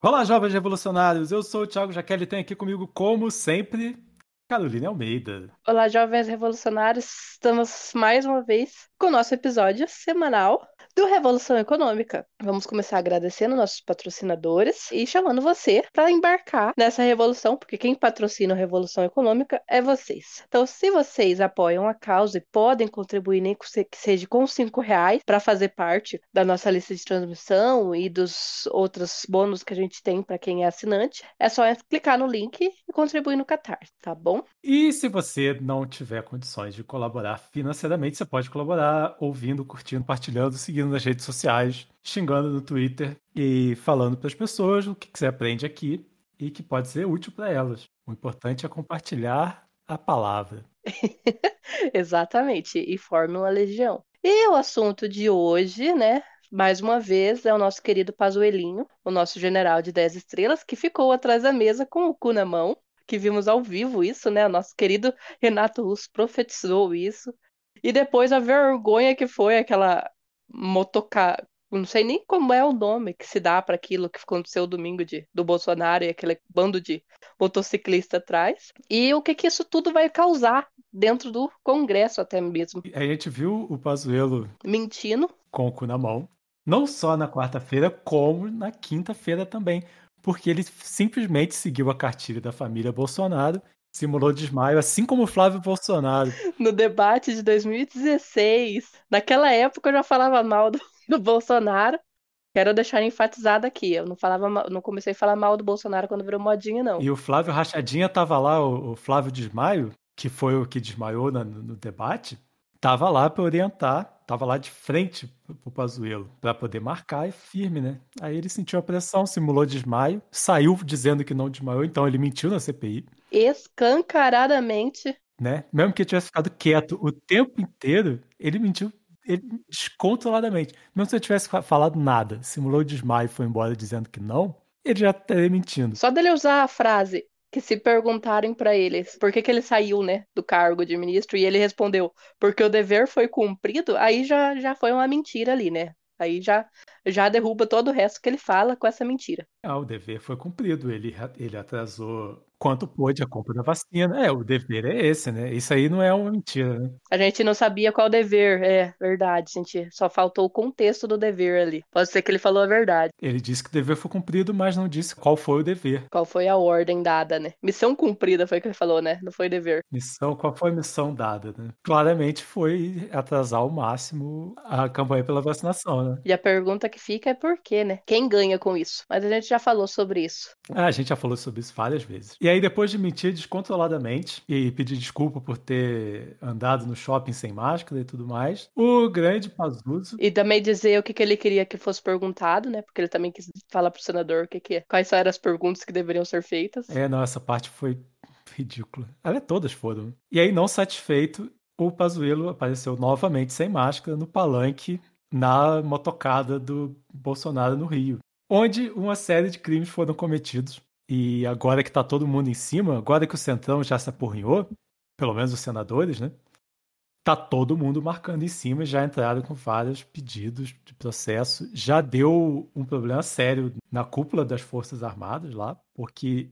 Olá, jovens revolucionários! Eu sou o Thiago Jaqueline e tem aqui comigo, como sempre, Carolina Almeida. Olá, jovens revolucionários! Estamos mais uma vez com o nosso episódio semanal do Revolução Econômica. Vamos começar agradecendo nossos patrocinadores e chamando você para embarcar nessa revolução, porque quem patrocina a Revolução Econômica é vocês. Então, se vocês apoiam a causa e podem contribuir, nem que seja com cinco reais, para fazer parte da nossa lista de transmissão e dos outros bônus que a gente tem para quem é assinante, é só clicar no link e contribuir no Qatar, tá bom? E se você não tiver condições de colaborar financeiramente, você pode colaborar ouvindo, curtindo, compartilhando, seguindo nas redes sociais, xingando no Twitter e falando para as pessoas o que, você aprende aqui e que pode ser útil para elas. O importante é compartilhar a palavra. Exatamente, e forme uma legião. E o assunto de hoje, né? Mais uma vez, é o nosso querido Pazuelinho, o nosso general de 10 estrelas, que ficou atrás da mesa com o cu na mão, que vimos ao vivo isso, né? O nosso querido Renato Russo profetizou isso. E depois a vergonha que foi aquela motocar. Não sei nem como é o nome que se dá para aquilo que aconteceu domingo de, do Bolsonaro e aquele bando de motociclista atrás. E o que, que isso tudo vai causar dentro do Congresso até mesmo. A gente viu o Pazuello mentindo com o cu na mão, não só na quarta-feira, como na quinta-feira também, porque ele simplesmente seguiu a cartilha da família Bolsonaro simulou desmaio, assim como o Flávio Bolsonaro. No debate de 2016, naquela época eu já falava mal do, do Bolsonaro. Quero deixar enfatizado aqui, eu não falava, não comecei a falar mal do Bolsonaro quando virou modinha, não. E o Flávio Rachadinha tava lá, o, o Flávio Desmaio, que foi o que desmaiou no, no debate, tava lá para orientar tava lá de frente pro Pazuello para poder marcar e firme, né? Aí ele sentiu a pressão, simulou desmaio, saiu dizendo que não desmaiou, então ele mentiu na CPI. Escancaradamente. Né? Mesmo que ele tivesse ficado quieto o tempo inteiro, ele mentiu ele, descontroladamente. Mesmo se ele tivesse falado nada, simulou desmaio e foi embora dizendo que não, ele já estaria mentindo. Só dele usar a frase que se perguntarem para ele por que, que ele saiu, né, do cargo de ministro e ele respondeu porque o dever foi cumprido, aí já, já foi uma mentira ali, né? Aí já, já derruba todo o resto que ele fala com essa mentira. Ah, o dever foi cumprido. Ele, ele atrasou quanto pôde a compra da vacina. É, o dever é esse, né? Isso aí não é uma mentira, né? A gente não sabia qual dever, é verdade, gente. Só faltou o contexto do dever ali. Pode ser que ele falou a verdade. Ele disse que o dever foi cumprido, mas não disse qual foi o dever. Qual foi a ordem dada, né? Missão cumprida foi o que ele falou, né? Não foi dever. Missão, qual foi a missão dada, né? Claramente foi atrasar ao máximo a campanha pela vacinação, né? E a pergunta que fica é por quê, né? Quem ganha com isso? Mas a gente já falou sobre isso. Ah, a gente já falou sobre isso várias vezes. E aí, depois de mentir descontroladamente e pedir desculpa por ter andado no shopping sem máscara e tudo mais, o grande Pazuzu. E também dizer o que, que ele queria que fosse perguntado, né? Porque ele também quis falar pro senador o que, que quais eram as perguntas que deveriam ser feitas. É, não, essa parte foi ridícula. Ela todas foram. E aí, não satisfeito, o Pazuello apareceu novamente sem máscara no palanque na motocada do Bolsonaro no Rio, onde uma série de crimes foram cometidos e agora que tá todo mundo em cima, agora que o Centrão já se apurrinhou, pelo menos os senadores, né? Tá todo mundo marcando em cima, já entraram com vários pedidos de processo. Já deu um problema sério na cúpula das Forças Armadas lá, porque,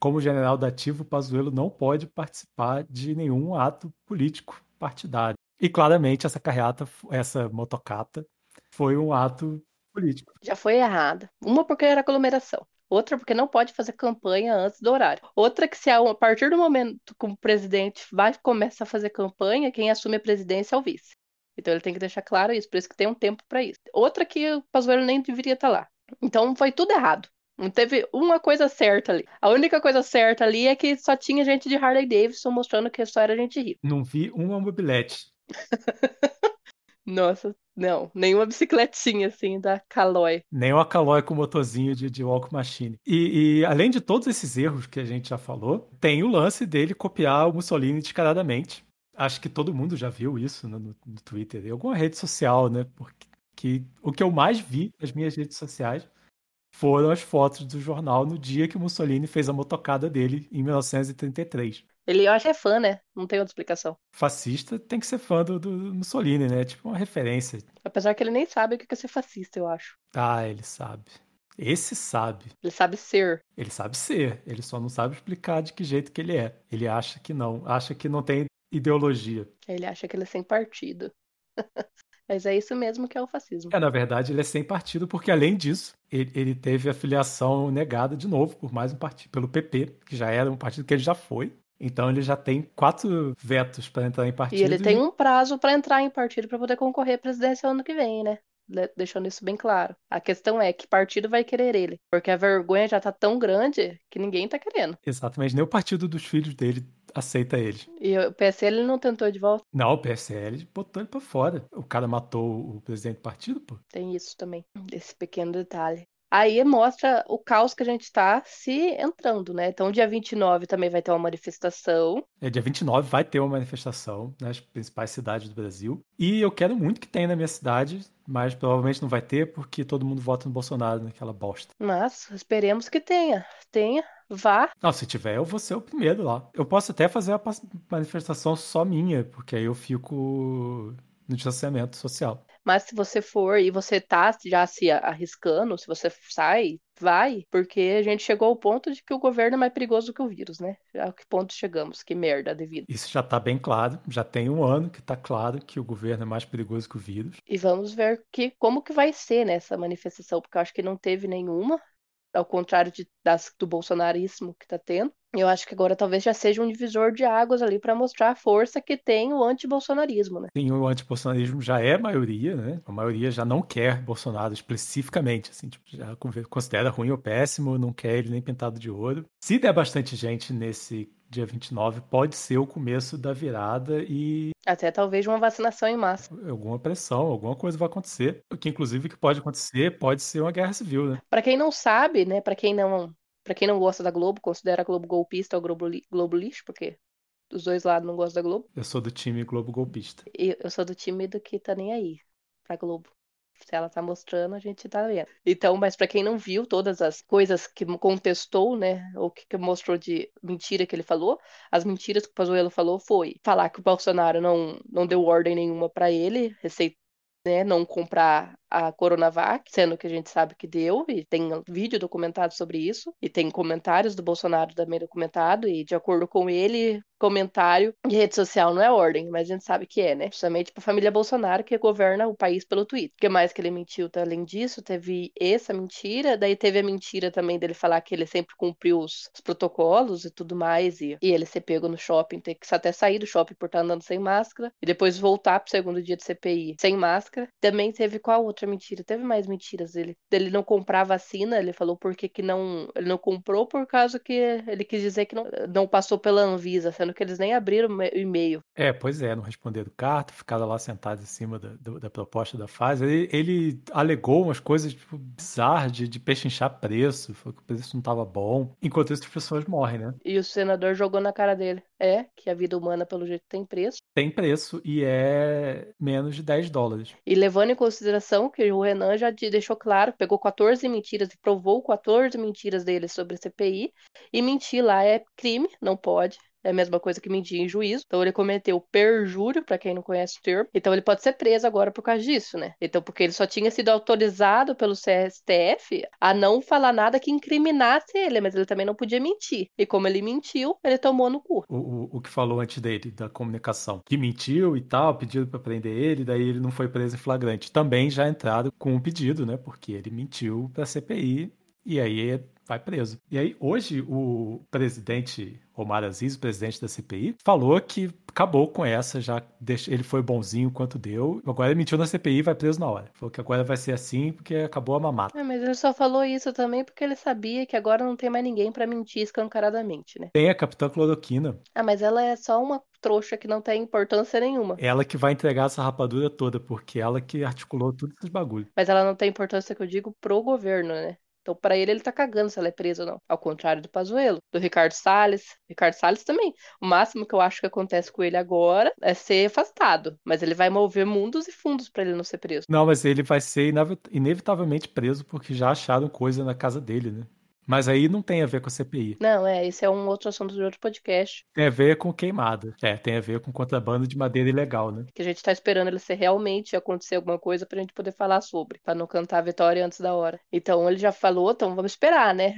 como general da ativo, o Pazuello não pode participar de nenhum ato político partidário. E claramente essa carreata, essa motocata, foi um ato político. Já foi errada. Uma porque era aglomeração outra porque não pode fazer campanha antes do horário. Outra que se a partir do momento que o presidente vai começar a fazer campanha, quem assume a presidência é o vice. Então ele tem que deixar claro isso, por isso que tem um tempo para isso. Outra que o Pazuello nem deveria estar tá lá. Então foi tudo errado. Não teve uma coisa certa ali. A única coisa certa ali é que só tinha gente de Harley Davidson mostrando que só era gente rica. Não vi uma mobilete. Nossa, não, nenhuma bicicletinha assim da Caloi. Nem uma Caloi com motorzinho de, de walk machine. E, e, além de todos esses erros que a gente já falou, tem o lance dele copiar o Mussolini descaradamente. Acho que todo mundo já viu isso no, no, Twitter, em alguma rede social, né? Porque que, o que eu mais vi nas minhas redes sociais foram as fotos do jornal no dia que Mussolini fez a motocada dele em 1933. Ele, eu acho que é fã, né? Não tem outra explicação. Fascista tem que ser fã do, do Mussolini, né? Tipo uma referência. Apesar que ele nem sabe o que é ser fascista, eu acho. Ah, ele sabe. Esse sabe. Ele sabe ser. Ele sabe ser. Ele só não sabe explicar de que jeito que ele é. Ele acha que não. Acha que não tem ideologia. Ele acha que ele é sem partido. Mas é isso mesmo que é o fascismo. É, na verdade, ele é sem partido, porque além disso, ele, ele, teve a filiação negada de novo por mais um partido, pelo PP, que já era um partido que ele já foi. Então ele já tem quatro vetos para entrar em partido. E ele tem um prazo para entrar em partido para poder concorrer à presidência ano que vem, né? Deixando isso bem claro. A questão é que partido vai querer ele, porque a vergonha já tá tão grande que ninguém tá querendo. Exatamente, nem o partido dos filhos dele aceita ele. E o PSL não tentou de volta? Não, o PSL botou ele pra fora. O cara matou o presidente do partido, pô. Tem isso também, esse pequeno detalhe. Aí mostra o caos que a gente está se entrando, né? Então, dia 29 também vai ter uma manifestação. É, dia 29 vai ter uma manifestação nas principais cidades do Brasil. E eu quero muito que tenha na minha cidade, mas provavelmente não vai ter porque todo mundo vota no Bolsonaro naquela bosta. Mas esperemos que tenha. Tenha, vá. Não, se tiver, eu vou ser o primeiro lá. Eu posso até fazer a manifestação só minha, porque aí eu fico no distanciamento social. Mas se você for e você tá já se arriscando, se você sai, vai, porque a gente chegou ao ponto de que o governo é mais perigoso que o vírus, né? A que ponto chegamos? Que merda devido. Isso já tá bem claro, já tem um ano que tá claro que o governo é mais perigoso que o vírus. E vamos ver que, como que vai ser nessa manifestação, porque eu acho que não teve nenhuma, ao contrário de, das, do bolsonarismo que tá tendo. Eu acho que agora talvez já seja um divisor de águas ali para mostrar a força que tem o antibolsonarismo, né? Sim, o antibolsonarismo já é maioria, né? A maioria já não quer Bolsonaro especificamente, assim, tipo, já considera ruim ou péssimo, não quer ele nem pintado de ouro. Se der bastante gente nesse dia 29, pode ser o começo da virada e. Até talvez uma vacinação em massa. Alguma pressão, alguma coisa vai acontecer. O que, inclusive, que pode acontecer pode ser uma guerra civil, né? Para quem não sabe, né? Para quem não Pra quem não gosta da Globo, considera a Globo golpista ou Globo, Globo lixo, porque os dois lados não gostam da Globo. Eu sou do time Globo golpista. E eu sou do time do que tá nem aí pra Globo. Se ela tá mostrando, a gente tá vendo. Então, mas para quem não viu todas as coisas que contestou, né, ou que, que mostrou de mentira que ele falou, as mentiras que o Pazuello falou foi falar que o Bolsonaro não, não deu ordem nenhuma para ele, receita né, não comprar a Coronavac, sendo que a gente sabe que deu, e tem vídeo documentado sobre isso, e tem comentários do Bolsonaro também documentado, e de acordo com ele, comentário de rede social não é ordem, mas a gente sabe que é, né? Justamente para a família Bolsonaro que governa o país pelo Twitter. O que mais que ele mentiu? Tá? Além disso, teve essa mentira, daí teve a mentira também dele falar que ele sempre cumpriu os, os protocolos e tudo mais, e, e ele ser pego no shopping, ter que até sair do shopping por estar andando sem máscara, e depois voltar pro segundo dia de CPI sem máscara. Também teve qual outra mentira? Teve mais mentiras dele. Ele não comprar vacina, ele falou por que, que não. Ele não comprou por causa que ele quis dizer que não, não passou pela Anvisa, sendo que eles nem abriram o e-mail. É, pois é, não responderam carta, ficaram lá sentados em cima da, da, da proposta da fase. Ele, ele, alegou umas coisas tipo, bizarras de, de pechinchar preço, falou que o preço não estava bom. Enquanto isso, as pessoas morrem, né? E o senador jogou na cara dele. É, que a vida humana, pelo jeito, tem preço. Tem preço e é menos de 10 dólares. E levando em consideração que o Renan já deixou claro, pegou 14 mentiras e provou 14 mentiras dele sobre a CPI, e mentir lá é crime, não pode. É a mesma coisa que mentir em juízo. Então ele cometeu perjúrio, para quem não conhece o termo. Então ele pode ser preso agora por causa disso, né? Então, porque ele só tinha sido autorizado pelo CSTF a não falar nada que incriminasse ele, mas ele também não podia mentir. E como ele mentiu, ele tomou no cu. O, o, o que falou antes dele, da comunicação, que mentiu e tal, pedido para prender ele, daí ele não foi preso em flagrante. Também já entraram com um pedido, né? Porque ele mentiu pra CPI e aí vai preso. E aí, hoje, o presidente Omar Aziz, o presidente da CPI, falou que acabou com essa, já ele foi bonzinho quanto deu. Agora ele mentiu na CPI e vai preso na hora. Falou que agora vai ser assim porque acabou a mamata. É, mas ele só falou isso também porque ele sabia que agora não tem mais ninguém para mentir escancaradamente, né? Tem a Capitã Cloroquina. Ah, mas ela é só uma trouxa que não tem importância nenhuma. Ela que vai entregar essa rapadura toda, porque ela que articulou tudo esses bagulho. Mas ela não tem importância que eu digo pro governo, né? Então, para ele, ele tá cagando se ela é presa ou não. Ao contrário do Pazuello, do Ricardo Salles. Ricardo Salles também. O máximo que eu acho que acontece com ele agora é ser afastado. Mas ele vai mover mundos e fundos para ele não ser preso. Não, mas ele vai ser inevitavelmente preso porque já acharam coisa na casa dele, né? Mas aí não tem a ver com a CPI. Não, é, esse é um outro assunto de outro podcast. Tem a ver com queimada. É, tem a ver com contrabando de madeira ilegal, né? Que a gente tá esperando ele ser realmente acontecer alguma coisa pra gente poder falar sobre, pra não cantar a vitória antes da hora. Então ele já falou, então vamos esperar, né?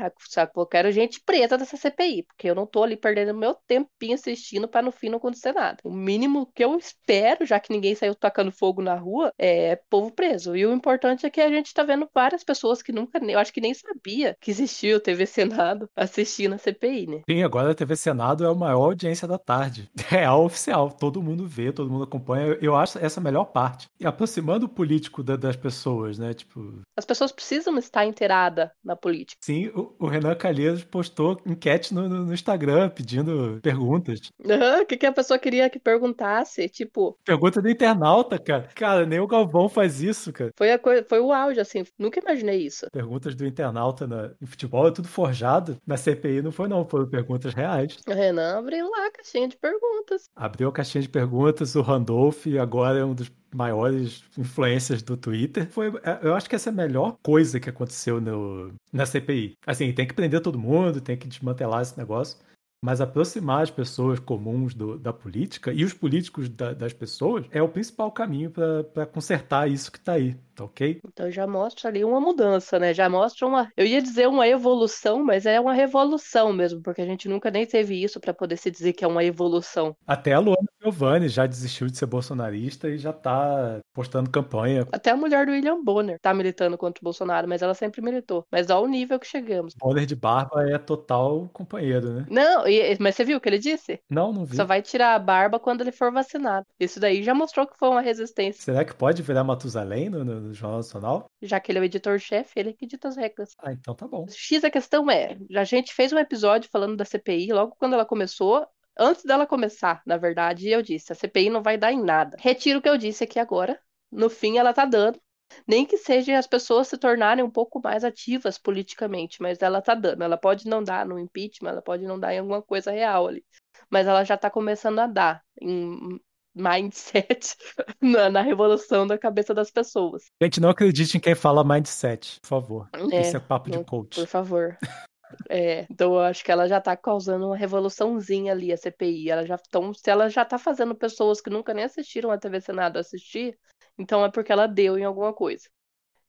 Eu quero gente preta dessa CPI, porque eu não tô ali perdendo meu tempinho assistindo pra no fim não acontecer nada. O mínimo que eu espero, já que ninguém saiu tacando fogo na rua, é povo preso. E o importante é que a gente tá vendo várias pessoas que nunca, eu acho que nem sabia que existia o TV Senado assistindo a CPI, né? Sim, agora a TV Senado é a maior audiência da tarde. É a oficial, todo mundo vê, todo mundo acompanha. Eu acho essa a melhor parte. E aproximando o político da, das pessoas, né? Tipo. As pessoas precisam estar inteiradas na política. Sim, o, o Renan Calheiros postou enquete no, no, no Instagram pedindo perguntas. Uhum, o que, que a pessoa queria que perguntasse? Tipo. Pergunta do internauta, cara. Cara, nem o Galvão faz isso, cara. Foi, a coisa, foi o auge, assim. Nunca imaginei isso. Perguntas do internauta na, em futebol tudo forjado. Na CPI não foi, não. Foram perguntas reais. O Renan abriu lá a caixinha de perguntas. Abriu a caixinha de perguntas. O Randolph agora é um dos maiores influências do Twitter. Foi, é, eu acho que essa é a melhor coisa que aconteceu no, na CPI. Assim, tem que prender todo mundo, tem que desmantelar esse negócio mas aproximar as pessoas comuns do, da política e os políticos da, das pessoas é o principal caminho para consertar isso que está aí, tá ok? Então já mostra ali uma mudança, né? Já mostra uma, eu ia dizer uma evolução, mas é uma revolução mesmo, porque a gente nunca nem teve isso para poder se dizer que é uma evolução. Até a Luana Giovanni já desistiu de ser bolsonarista e já tá postando campanha. Até a mulher do William Bonner tá militando contra o Bolsonaro, mas ela sempre militou. Mas olha o nível que chegamos. Bonner de barba é total companheiro, né? Não, mas você viu o que ele disse? Não, não vi. Só vai tirar a barba quando ele for vacinado. Isso daí já mostrou que foi uma resistência. Será que pode virar Matusalém no, no Jornal Nacional? Já que ele é o editor-chefe, ele que dita as regras. Ah, então tá bom. X a questão é, a gente fez um episódio falando da CPI logo quando ela começou, antes dela começar, na verdade, eu disse, a CPI não vai dar em nada. Retiro o que eu disse aqui agora. No fim, ela tá dando. Nem que seja as pessoas se tornarem um pouco mais ativas politicamente, mas ela tá dando. Ela pode não dar no impeachment, ela pode não dar em alguma coisa real ali. Mas ela já tá começando a dar em mindset na, na, revolução da cabeça das pessoas. Gente, não acredite em quem fala mindset, por favor. É, Isso é papo de coach. Por favor. É, então eu acho que ela já tá causando uma revoluçãozinha ali, a CPI. Ela já tão, se ela já tá fazendo pessoas que nunca nem assistiram a TV Senado assistir, então é porque ela deu em alguma coisa.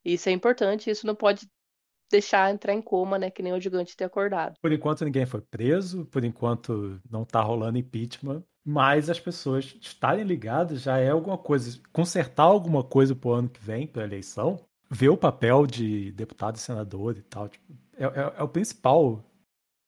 Isso é importante, isso não pode deixar entrar em coma, né? Que nem o gigante ter acordado. Por enquanto ninguém foi preso, por enquanto não tá rolando impeachment, mas as pessoas estarem ligadas já é alguma coisa. Consertar alguma coisa pro ano que vem, pra eleição, ver o papel de deputado e senador e tal, tipo, é, é, é, o principal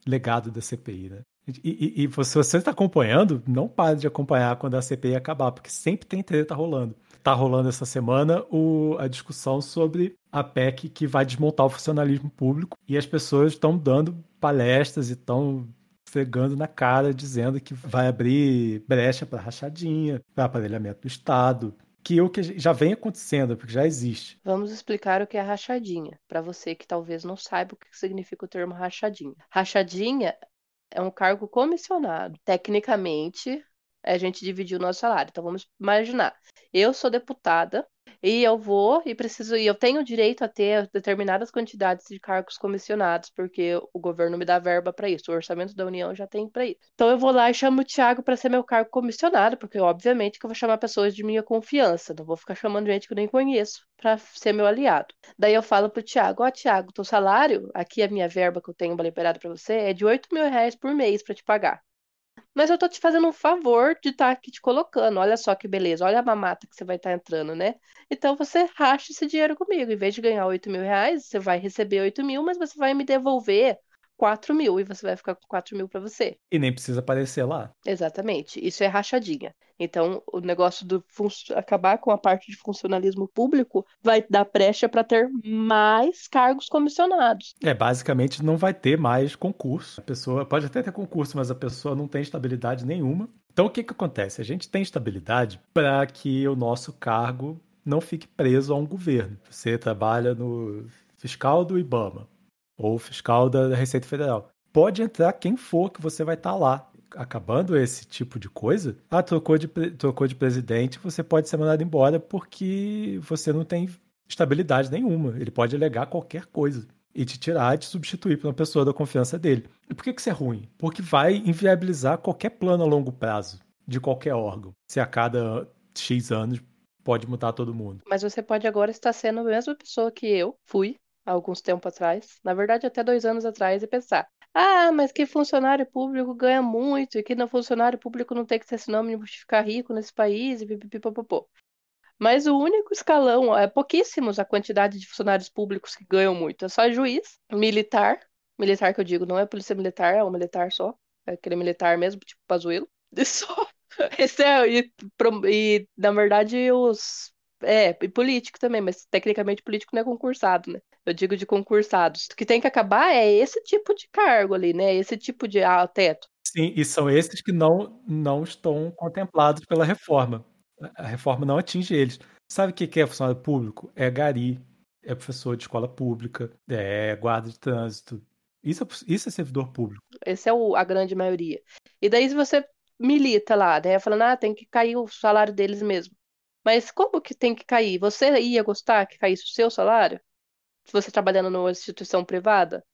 legado da CPI, né? E, e, e se você está acompanhando, não pare de acompanhar quando a CPI acabar, porque sempre tem treta rolando. Tá rolando essa semana o, a discussão sobre a PEC que vai desmontar o funcionalismo público e as pessoas estão dando palestras e estão fregando na cara, dizendo que vai abrir brecha para rachadinha, para aparelhamento do Estado, que o que já vem acontecendo, porque já existe. Vamos explicar o que é rachadinha, para você que talvez não saiba o que significa o termo rachadinha. Rachadinha é um cargo comissionado. Tecnicamente, a gente dividiu o nosso salário. Então vamos imaginar, eu sou deputada e eu vou e preciso e eu tenho direito a ter determinadas quantidades de cargos comissionados, porque o governo me dá verba para isso, o orçamento da União já tem para isso. Então eu vou lá e chamo o Thiago para ser meu cargo comissionado, porque obviamente que eu vou chamar pessoas de minha confiança, não vou ficar chamando gente que eu nem conheço para ser meu aliado. Daí eu falo pro Thiago, ó oh, Thiago, teu salário, aqui a minha verba que eu tenho liberada para você é de 8 mil reais por mês para te pagar. Mas eu tô te fazendo um favor de estar tá aqui te colocando. Olha só que beleza, olha a mamata que você vai estar tá entrando, né? Então você racha esse dinheiro comigo. Em vez de ganhar 8 mil reais, você vai receber 8 mil, mas você vai me devolver 4 mil e você vai ficar com 4 mil para você. E nem precisa aparecer lá. Exatamente. Isso é rachadinha. Então, o negócio do acabar com a parte de funcionalismo público vai dar brecha para ter mais cargos comissionados. É, basicamente não vai ter mais concurso. A pessoa pode até ter concurso, mas a pessoa não tem estabilidade nenhuma. Então, o que, que acontece? A gente tem estabilidade para que o nosso cargo não fique preso a um governo. Você trabalha no fiscal do IBAMA ou fiscal da Receita Federal. Pode entrar quem for que você vai estar tá lá. Acabando esse tipo de coisa, ah, trocou de, trocou de presidente, você pode ser mandado embora porque você não tem estabilidade nenhuma. Ele pode alegar qualquer coisa. e te tirar e te substituir por uma pessoa da confiança dele. E por que, que isso é ruim? Porque vai inviabilizar qualquer plano a longo prazo de qualquer órgão. Se a cada X anos pode mudar todo mundo. Mas você pode agora estar sendo a mesma pessoa que eu fui alguns tempos atrás, na verdade até dois anos atrás, e pensar: ah, mas que funcionário público ganha muito e que não funcionário público não tem que ser sinônimo de ficar rico nesse país e pipipipopopô. Mas o único escalão, é pouquíssimos a quantidade de funcionários públicos que ganham muito. É só juiz, militar, militar que eu digo, não é polícia militar, é um militar só, é aquele militar mesmo, tipo Pazuello. E só. Esse é, e, e, na verdade os é, e político também, mas tecnicamente político não é concursado, né? Eu digo de concursados. O que tem que acabar é esse tipo de cargo ali, né? Esse tipo de ah, teto. Sim, e são esses que não, não estão contemplados pela reforma. A reforma não atinge eles. Sabe o que é funcionário público? É gari, é professor de escola pública, é guarda de trânsito. Isso é, isso é servidor público. Esse é o, a grande maioria. E daí, se você milita lá, né? Falando, ah, tem que cair o salário deles mesmo. Mas como que tem que cair? Você ia gostar que caísse o seu salário? Se você trabalhando numa instituição privada?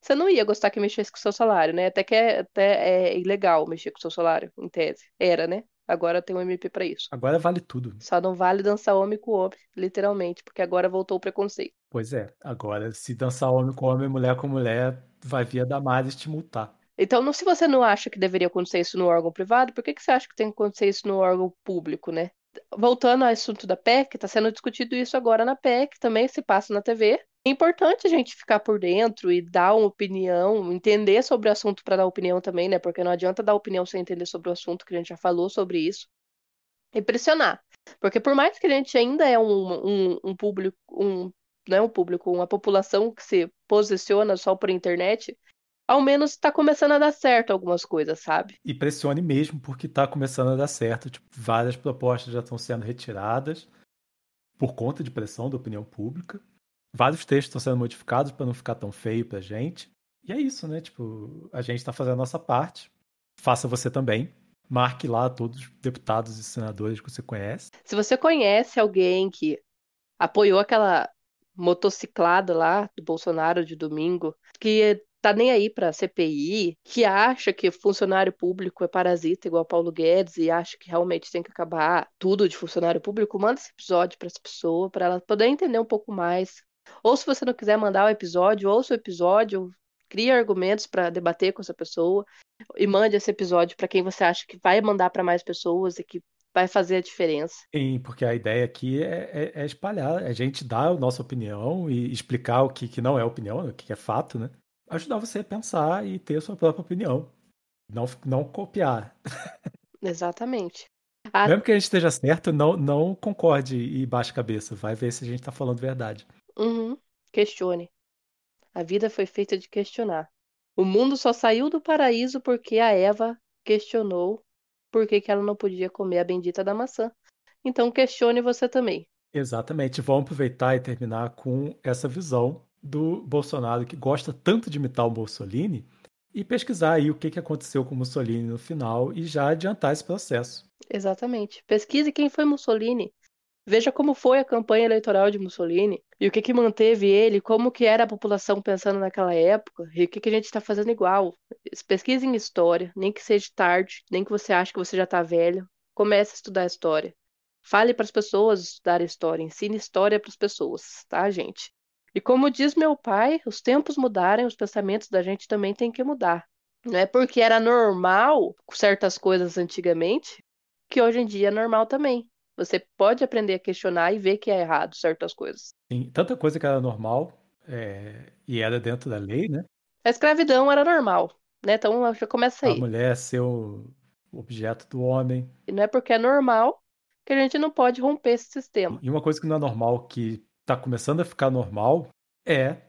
Você não ia gostar que mexesse com o seu salário, né? Até que é, até é ilegal mexer com o seu salário, em tese. Era, né? Agora tem um MP para isso. Agora vale tudo. Só não vale dançar homem com homem, literalmente, porque agora voltou o preconceito. Pois é, agora se dançar homem com homem, mulher com mulher, vai via Damares te multar. Então, se você não acha que deveria acontecer isso no órgão privado, por que, que você acha que tem que acontecer isso no órgão público, né? voltando ao assunto da PEC, está sendo discutido isso agora na PEC, também se passa na TV. É importante a gente ficar por dentro e dar uma opinião, entender sobre o assunto para dar opinião também, né? Porque não adianta dar opinião sem entender sobre o assunto, que a gente já falou sobre isso. E pressionar. Porque por mais que a gente ainda é um, um, um público, um, é um público, uma população que se posiciona só por internet, ao menos está começando a dar certo algumas coisas, sabe? E pressione mesmo, porque está começando a dar certo. Tipo, várias propostas já estão sendo retiradas por conta de pressão da opinião pública. Vários textos estão sendo modificados para não ficar tão feio pra gente. E é isso, né? Tipo, a gente está fazendo a nossa parte. Faça você também. Marque lá todos os deputados e senadores que você conhece. Se você conhece alguém que apoiou aquela motociclada lá do Bolsonaro de domingo, que tá nem aí para CPI, que acha que funcionário público é parasita igual Paulo Guedes e acha que realmente tem que acabar tudo de funcionário público, manda esse episódio para essa pessoa, para ela poder entender um pouco mais. Ou se você não quiser mandar o episódio, ouça o episódio, crie argumentos para debater com essa pessoa e mande esse episódio para quem você acha que vai mandar para mais pessoas e que vai fazer a diferença. Sim, porque a ideia aqui é, é, é espalhar, é a gente dar a nossa opinião e explicar o que, que não é opinião, o que é fato, né? ajudar você a pensar e ter a sua própria opinião. Não, não copiar. Exatamente. A... Mesmo que a gente esteja certo, não, não concorde e baixe a cabeça. Vai ver se a gente está falando verdade. Uhum. Questione. A vida foi feita de questionar. O mundo só saiu do paraíso porque a Eva questionou por que, que ela não podia comer a bendita da maçã. Então questione você também. Exatamente. Vamos aproveitar e terminar com essa visão do Bolsonaro, que gosta tanto de imitar o Mussolini, e pesquisar aí o que aconteceu com o Mussolini no final e já adiantar esse processo. Exatamente. Pesquise quem foi Mussolini. Veja como foi a campanha eleitoral de Mussolini e o que, que manteve ele, como que era a população pensando naquela época e o que, que a gente está fazendo igual. Pesquise em história, nem que seja tarde, nem que você ache que você já está velho. Comece a estudar história. Fale para as pessoas estudar história, ensine história para as pessoas, tá, gente? E como diz meu pai, os tempos mudarem, os pensamentos da gente também têm que mudar. Não é porque era normal certas coisas antigamente que hoje em dia é normal também. Você pode aprender a questionar e ver que é errado certas coisas. Sim, tanta coisa que era normal é... e era dentro da lei, né? A escravidão era normal, né? Então já começa aí. A mulher ser o objeto do homem. E não é porque é normal que a gente não pode romper esse sistema. E uma coisa que não é normal que está começando a ficar normal é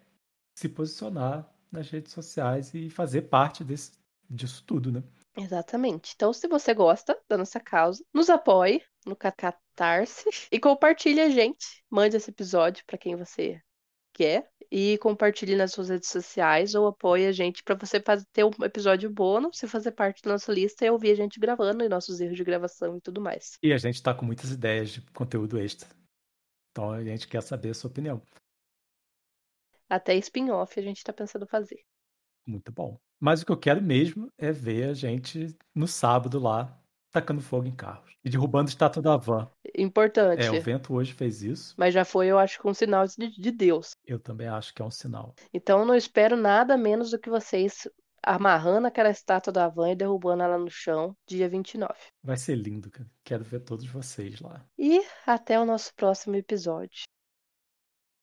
se posicionar nas redes sociais e fazer parte desse, disso tudo, né? Exatamente. Então, se você gosta da nossa causa, nos apoie no Catarse e compartilhe a gente. Mande esse episódio para quem você quer e compartilhe nas suas redes sociais ou apoie a gente para você fazer, ter um episódio bônus, se fazer parte da nossa lista e ouvir a gente gravando e nossos erros de gravação e tudo mais. E a gente está com muitas ideias de conteúdo extra. Então a gente quer saber a sua opinião. Até spin-off a gente tá pensando fazer. Muito bom. Mas o que eu quero mesmo é ver a gente no sábado lá, tacando fogo em carros. E derrubando estátua da van. Importante. É, o vento hoje fez isso. Mas já foi, eu acho, um sinal de, de Deus. Eu também acho que é um sinal. Então eu não espero nada menos do que vocês amarrando aquela estátua da van e derrubando ela no chão, dia 29. Vai ser lindo, cara. Quero ver todos vocês lá. E até o nosso próximo episódio.